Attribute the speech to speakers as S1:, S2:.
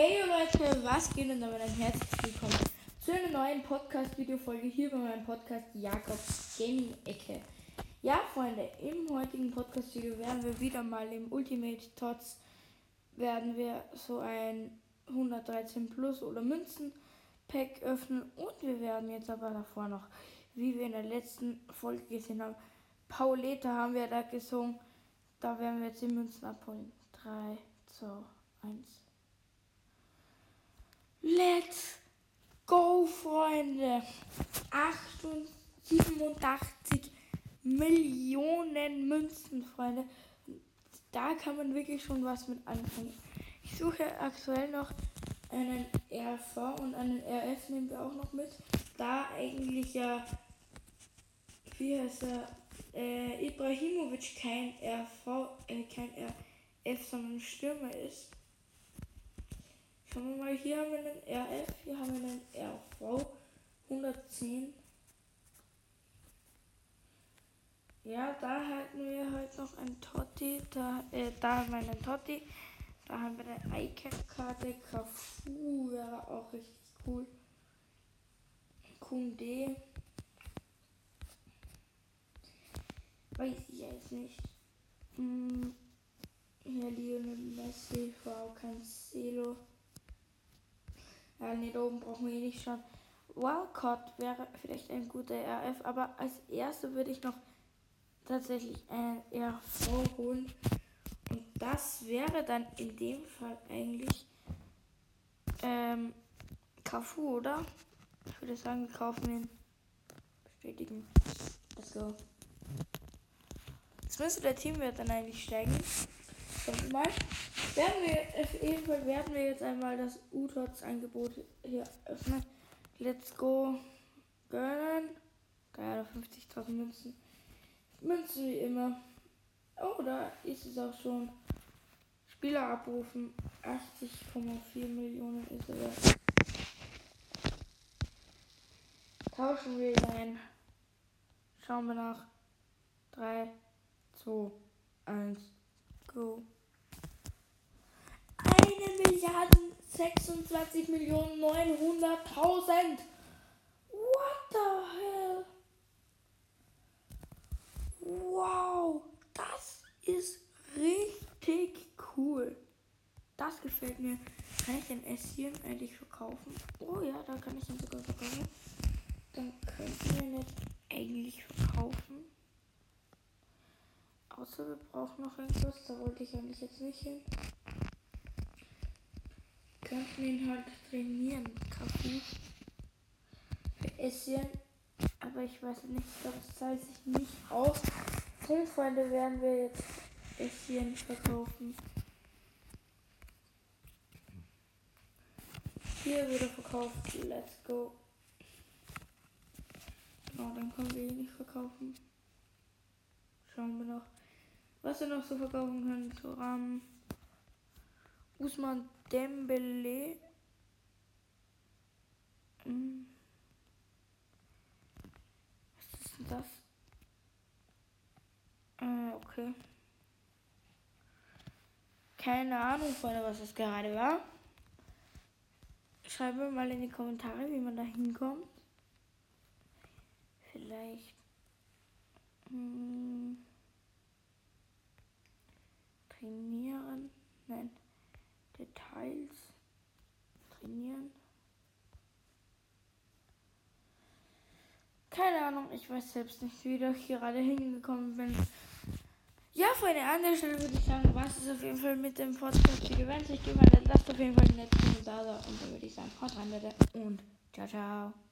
S1: Hey Leute, was geht und damit ein herzlich willkommen zu einer neuen Podcast-Video-Folge hier bei meinem Podcast Jakobs Gaming Ecke. Ja, Freunde, im heutigen Podcast-Video werden wir wieder mal im Ultimate Tots werden wir so ein 113 Plus oder Münzen Pack öffnen und wir werden jetzt aber davor noch, wie wir in der letzten Folge gesehen haben, Pauleta haben wir da gesungen. Da werden wir jetzt die Münzen abholen. 3, 2, 1. Let's go, Freunde. 87 Millionen Münzen, Freunde. Da kann man wirklich schon was mit anfangen. Ich suche aktuell noch einen RV und einen RF nehmen wir auch noch mit. Da eigentlich ja, wie heißt er, äh, Ibrahimovic kein RV, äh, kein RF, sondern Stürmer ist. Schauen wir mal, hier haben wir einen RF, hier haben wir einen RV 110. Ja, da hatten wir heute noch einen Totti, da, äh, da haben wir einen Totti, da haben wir eine Icon-Karte, Cafu wäre auch richtig cool. Kunde. Weiß ich jetzt nicht. Hm. Hier Lionel Messi, Frau Cancelo. Ja, ne, da oben brauchen wir eh nicht schauen. Wildcard wäre vielleicht ein guter RF, aber als erste würde ich noch tatsächlich ein RV holen. Und das wäre dann in dem Fall eigentlich ähm, Cafu, oder? Ich würde sagen, wir kaufen ihn. Bestätigen. Let's go. Jetzt müsste der Teamwert dann eigentlich steigen. Und mal werden wir, auf jeden Fall werden wir jetzt einmal das U-Tots-Angebot hier öffnen. Let's go. Gönnen. Da 50.000 Münzen. Münzen wie immer. Oh, da ist es auch schon. Spieler abrufen. 80,4 Millionen ist er. Tauschen wir ein. Schauen wir nach. 3, 2, 1, go. Milliarden 26 Millionen 900.000. What the hell? Wow, das ist richtig cool. Das gefällt mir. Kann ich den Esschen eigentlich verkaufen? Oh ja, da kann ich ihn sogar verkaufen. Dann könnten wir ihn jetzt eigentlich verkaufen. Außer wir brauchen noch irgendwas. Da wollte ich eigentlich jetzt nicht hin. Könnten ihn halt trainieren. Kaffee. Für Esschen. Aber ich weiß nicht, ich glaube, es zahlt sich nicht aus. Hey Freunde, werden wir jetzt Esschen verkaufen. Hier wurde verkauft. Let's go. Genau, dann können wir ihn nicht verkaufen. Schauen wir noch was wir noch so verkaufen können. Turam, Usman Dembele. Hm. Was ist denn das? Äh, okay. Keine Ahnung, Freunde, was das gerade war. Schreibt mir mal in die Kommentare, wie man da hinkommt. Vielleicht. Hm. Trainieren. Trainieren. Keine Ahnung, ich weiß selbst nicht, wie ich gerade hingekommen bin. Ja, Freunde, an der Stelle würde ich sagen, was ist auf jeden Fall mit dem. Wenn es euch gefallen hat, lasst auf jeden Fall einen netten Kommentar da. Und dann würde ich sagen, haut rein, Leute. Und ciao, ciao.